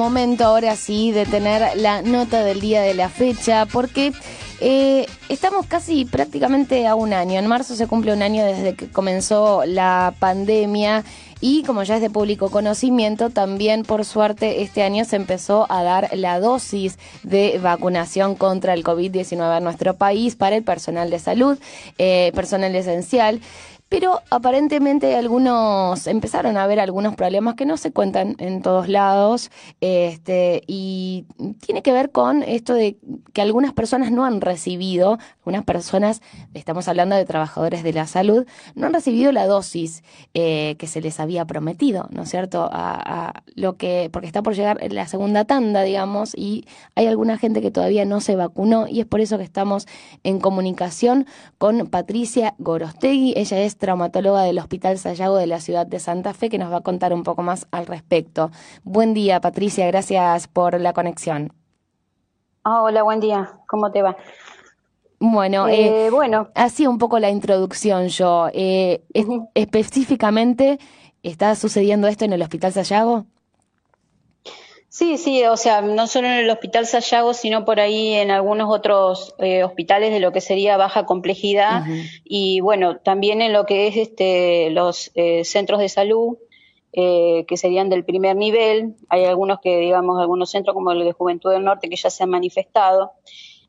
momento ahora sí de tener la nota del día de la fecha, porque eh, estamos casi prácticamente a un año. En marzo se cumple un año desde que comenzó la pandemia y como ya es de público conocimiento, también por suerte este año se empezó a dar la dosis de vacunación contra el COVID-19 en nuestro país para el personal de salud, eh, personal esencial. Pero aparentemente algunos empezaron a ver algunos problemas que no se cuentan en todos lados, este, y tiene que ver con esto de que algunas personas no han recibido, algunas personas, estamos hablando de trabajadores de la salud, no han recibido la dosis eh, que se les había prometido, ¿no es cierto? Porque está por llegar la segunda tanda, digamos, y hay alguna gente que todavía no se vacunó, y es por eso que estamos en comunicación con Patricia Gorostegui, ella es traumatóloga del Hospital Sayago de la ciudad de Santa Fe, que nos va a contar un poco más al respecto. Buen día, Patricia, gracias por la conexión. Ah, hola, buen día, ¿cómo te va? Bueno, eh, eh, bueno, así un poco la introducción yo. Eh, Específicamente, ¿está sucediendo esto en el Hospital Sayago? Sí, sí, o sea, no solo en el Hospital Sayago, sino por ahí en algunos otros eh, hospitales de lo que sería baja complejidad. Y bueno, también en lo que es este los eh, centros de salud eh, que serían del primer nivel. Hay algunos que, digamos, algunos centros como el de Juventud del Norte que ya se han manifestado,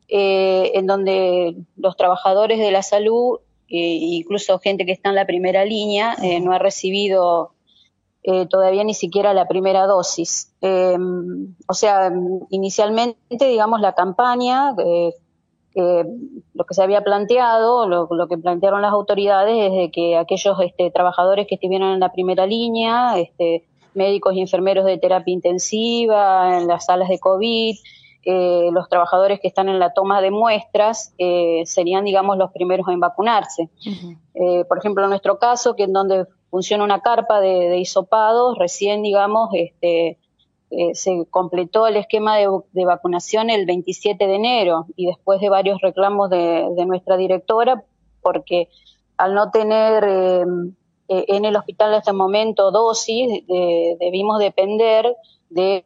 en donde los trabajadores de la salud, incluso gente que está en la primera línea, no ha recibido eh, todavía ni siquiera la primera dosis. Eh, o sea, inicialmente, digamos, la campaña, eh, lo que se había planteado, lo, que plantearon las autoridades es de que aquellos este, trabajadores que estuvieron en la primera línea, este, médicos y enfermeros de terapia intensiva, en las salas de COVID, los trabajadores que están en la toma de muestras serían, digamos, los primeros en vacunarse. por ejemplo, en nuestro caso, que en donde funciona una carpa de, de hisopados, recién, digamos, este, eh, se completó el esquema de, vacunación el 27 de enero y después de varios reclamos de, nuestra directora, porque al no tener eh, eh, en el hospital en este momento dosis, debimos depender de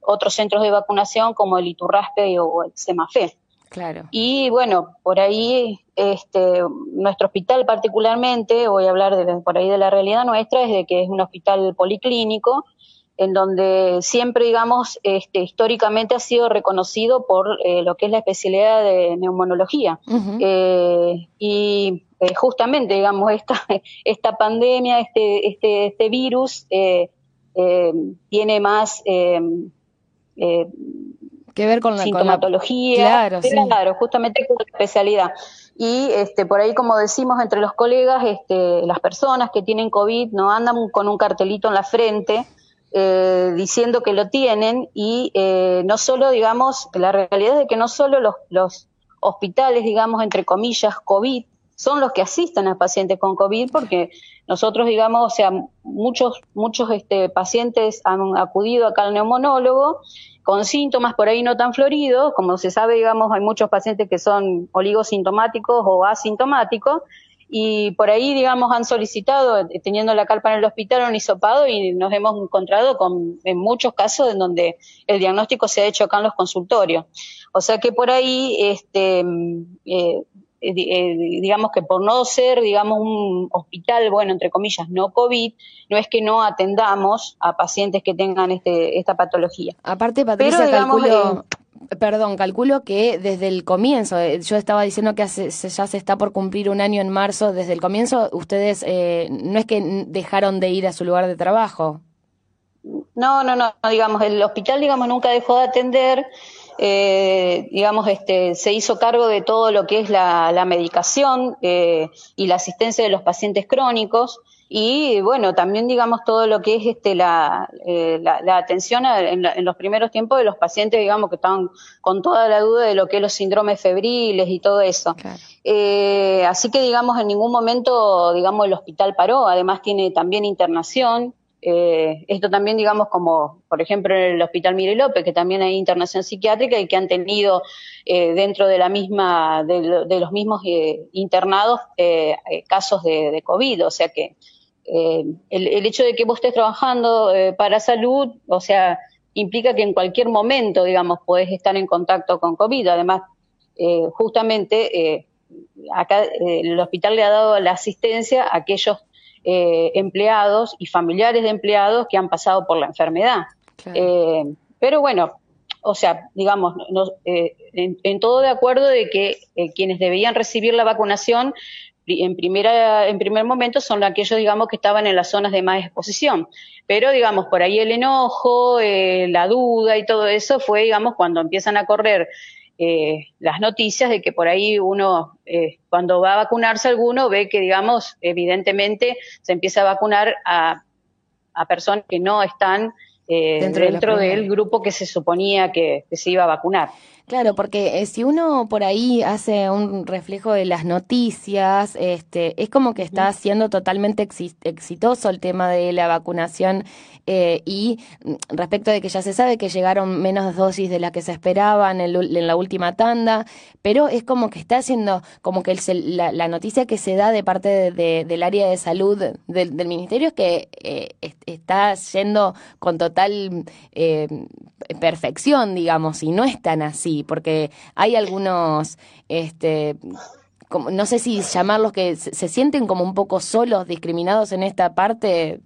otros centros de vacunación como el Iturraspe o el Semafé. Claro. Y bueno, por ahí, este, nuestro hospital particularmente, voy a hablar de, por ahí de la realidad nuestra, es de que es un hospital policlínico, en donde siempre, digamos, este, históricamente ha sido reconocido por eh, lo que es la especialidad de neumonología. Eh, y eh, justamente, digamos, esta, esta pandemia, este, este, este virus, tiene más que ver con la sintomatología, claro, claro, justamente con la especialidad. Y este, por ahí, como decimos entre los colegas, este, las personas que tienen COVID no andan con un cartelito en la frente eh, diciendo que lo tienen y eh, no solo, digamos, la realidad es que no solo los, los hospitales, digamos, entre comillas, COVID, son los que asisten a pacientes con COVID porque nosotros, digamos, o sea, muchos, muchos este, pacientes han acudido acá al neumonólogo con síntomas por ahí no tan floridos, como se sabe, digamos, hay muchos pacientes que son oligosintomáticos o asintomáticos, y por ahí, digamos, han solicitado, eh, teniendo la carpa en el hospital, un hisopado y nos hemos encontrado con, en muchos casos en donde el diagnóstico se ha hecho acá en los consultorios. O sea que por ahí, este, eh, eh, digamos que por no ser, digamos, un hospital, bueno, entre comillas, no COVID, no es que no atendamos a pacientes que tengan este, esta patología. Aparte, Patricia, calculo, eh, perdón, calculo que desde el comienzo, yo estaba diciendo que ya se está por cumplir un año en marzo, desde el comienzo ustedes no es que dejaron de ir a su lugar de trabajo. No, no, no, digamos, el hospital, digamos, nunca dejó de atender eh, digamos, este, se hizo cargo de todo lo que es la, medicación eh, y la asistencia de los pacientes crónicos y, bueno, también, digamos, todo lo que es este, la, eh, la, atención en, los primeros tiempos de los pacientes, digamos, que estaban con toda la duda de lo que es los síndromes febriles y todo eso. Eh, así que, digamos, en ningún momento, digamos, el hospital paró. Además, tiene también internación. Eh, esto también, digamos, como por ejemplo en el Hospital Mire López, que también hay internación psiquiátrica y que han tenido eh, dentro de la misma, de, los mismos eh, internados casos de, COVID. O sea que el, el, hecho de que vos estés trabajando para salud, o sea, implica que en cualquier momento, digamos, podés estar en contacto con COVID. Además, justamente, acá el hospital le ha dado la asistencia a aquellos empleados y familiares de empleados que han pasado por la enfermedad. pero bueno, o sea, digamos, eh, en, todo de acuerdo de que eh, quienes debían recibir la vacunación en primera en primer momento son aquellos digamos que estaban en las zonas de más exposición pero digamos por ahí el enojo eh, la duda y todo eso fue digamos cuando empiezan a correr las noticias de que por ahí uno cuando va a vacunarse alguno ve que digamos evidentemente se empieza a vacunar a, a personas que no están eh, dentro, del grupo que se suponía que, se iba a vacunar. Claro, porque eh, si uno por ahí hace un reflejo de las noticias, este, es como que está siendo totalmente exitoso el tema de la vacunación eh, y mm, respecto de que ya se sabe que llegaron menos dosis de las que se esperaban en, la última tanda, pero es como que está haciendo, como que la, noticia que se da de parte del área de salud del, ministerio es que eh, está yendo con total perfección, digamos, y no es tan así porque hay algunos, este, como, no sé si llamarlos que se, sienten como un poco solos, discriminados en esta parte.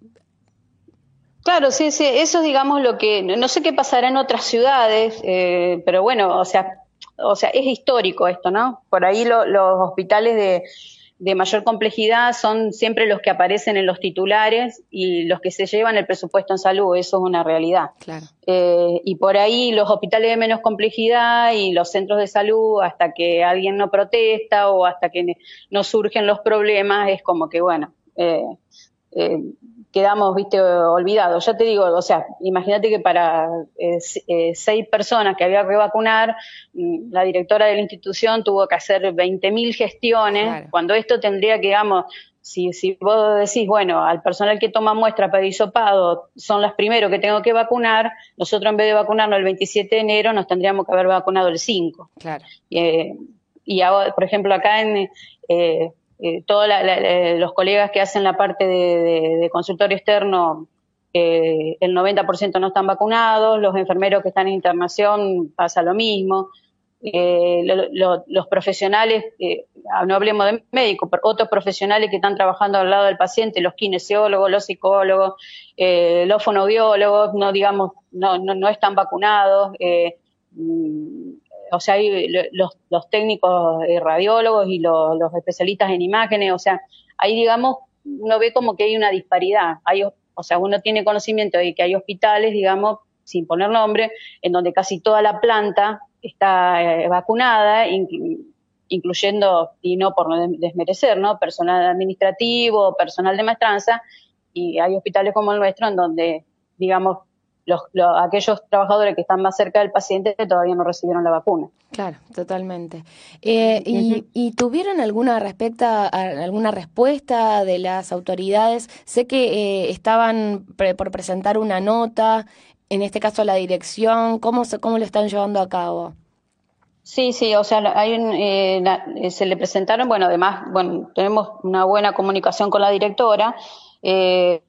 Claro, sí, sí, eso es, digamos, lo que, no sé qué pasará en otras ciudades, eh, pero bueno, o sea, o sea, es histórico esto, ¿no? Por ahí los hospitales de, de mayor complejidad son siempre los que aparecen en los titulares y los que se llevan el presupuesto en salud, eso es una realidad. Eh, y por ahí los hospitales de menos complejidad y los centros de salud, hasta que alguien no protesta o hasta que no surgen los problemas, es como que, bueno, eh, eh, quedamos, viste, olvidados. Ya te digo, o sea, imagínate que para eh, eh, seis personas que había que vacunar, mm, la directora de la institución tuvo que hacer 20.000 gestiones, cuando esto tendría que, digamos, si, si vos decís, bueno, al personal que toma muestra para hisopado son los primeros que tengo que vacunar, nosotros en vez de vacunarnos el 27 de enero nos tendríamos que haber vacunado el 5. Claro. Eh, y ahora, por ejemplo, acá en, eh, eh, todos los colegas que hacen la parte de, consultorio externo, eh, el 90% no están vacunados, los enfermeros que están en internación pasa lo mismo. Eh, los profesionales, eh, no hablemos de médicos, pero otros profesionales que están trabajando al lado del paciente, los kinesiólogos, los psicólogos, los fonoaudiólogos, no digamos, no, no, no están vacunados. O sea, los, los técnicos eh, radiólogos y los, especialistas en imágenes, o sea, ahí digamos, uno ve como que hay una disparidad. Hay, o sea, uno tiene conocimiento de que hay hospitales, digamos, sin poner nombre, en donde casi toda la planta está eh, vacunada, incluyendo, y no por no desmerecer, ¿no? Personal administrativo, personal de maestranza, y hay hospitales como el nuestro en donde, digamos, los, aquellos trabajadores que están más cerca del paciente todavía no recibieron la vacuna. Claro, totalmente. Eh, y, tuvieron alguna respecta, alguna respuesta de las autoridades? Sé que eh, estaban por presentar una nota, en este caso la dirección. ¿Cómo se, cómo lo están llevando a cabo? Sí, sí, o sea, hay eh, se le presentaron, bueno, además, bueno, tenemos una buena comunicación con la directora. Eh,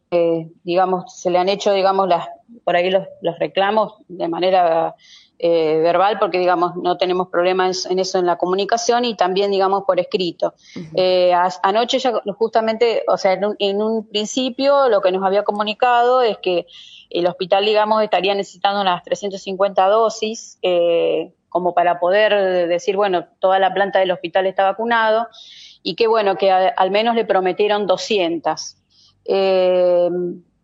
digamos, se le han hecho, digamos, las, por ahí los, reclamos de manera eh, verbal, porque, digamos, no tenemos problemas en, eso en la comunicación y también, digamos, por escrito. Eh, anoche ya justamente, o sea, en un, principio lo que nos había comunicado es que el hospital, digamos, estaría necesitando unas 350 dosis, eh, como para poder decir, bueno, toda la planta del hospital está vacunado, y que, bueno, que al menos le prometieron 200 eh,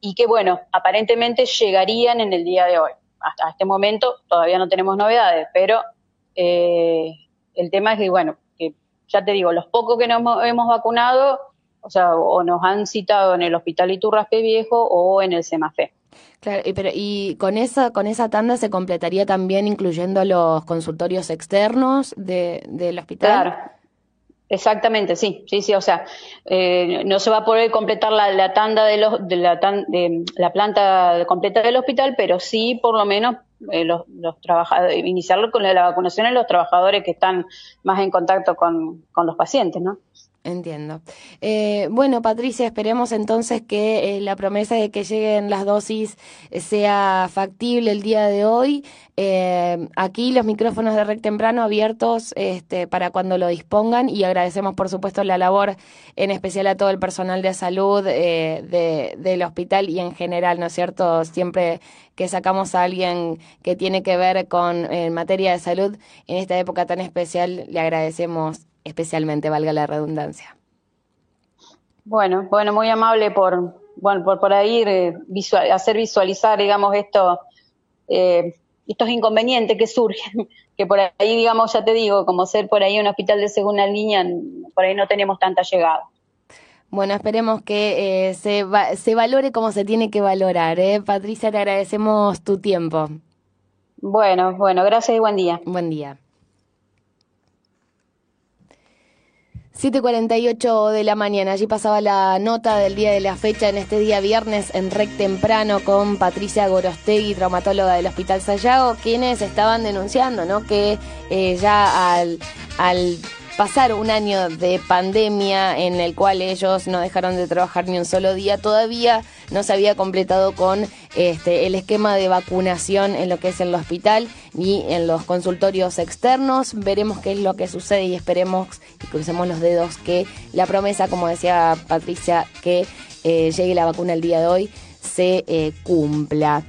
y que, bueno, aparentemente llegarían en el día de hoy. Hasta este momento todavía no tenemos novedades, pero eh, el tema es que, bueno, que ya te digo, los pocos que nos hemos vacunado, o sea, o nos han citado en el Hospital Iturraspe Viejo o en el Semafe. Claro, y, pero, y con esa con esa tanda se completaría también incluyendo los consultorios externos de, del hospital. Claro, Exactamente, sí, sí, sí, o sea, eh, no se va a poder completar la, tanda de, los, de, la, de la planta completa del hospital, pero sí, por lo menos, eh, los, los trabajadores, iniciar con la vacunación en los trabajadores que están más en contacto con, con los pacientes, ¿no? Entiendo. Eh, bueno, Patricia, esperemos entonces que eh, la promesa de que lleguen las dosis eh, sea factible el día de hoy. aquí los micrófonos de REC Temprano abiertos este, para cuando lo dispongan y agradecemos, por supuesto, la labor, en especial a todo el personal de salud de, del hospital y en general, ¿no es cierto? Siempre que sacamos a alguien que tiene que ver con materia de salud en esta época tan especial, le agradecemos especialmente, valga la redundancia. Bueno, bueno, muy amable por, bueno, por, por ahí eh, hacer visualizar, digamos, esto, eh, estos inconvenientes que surgen, que por ahí, digamos, ya te digo, como ser por ahí un hospital de segunda línea, por ahí no tenemos tanta llegada. Bueno, esperemos que eh, se, se valore como se tiene que valorar. ¿eh? Patricia, te agradecemos tu tiempo. Bueno, bueno, gracias y buen día. Buen día. 7.48 de la mañana, allí pasaba la nota del día de la fecha en este día viernes en REC temprano con Patricia Gorostegui, traumatóloga del Hospital Sayago, quienes estaban denunciando ¿no? que eh, ya al, al pasar un año de pandemia en el cual ellos no dejaron de trabajar ni un solo día, todavía no se había completado con este, el esquema de vacunación en lo que es el hospital ni en los consultorios externos. Veremos qué es lo que sucede y esperemos y crucemos los dedos que la promesa, como decía Patricia, que eh, llegue la vacuna el día de hoy, se eh, cumpla.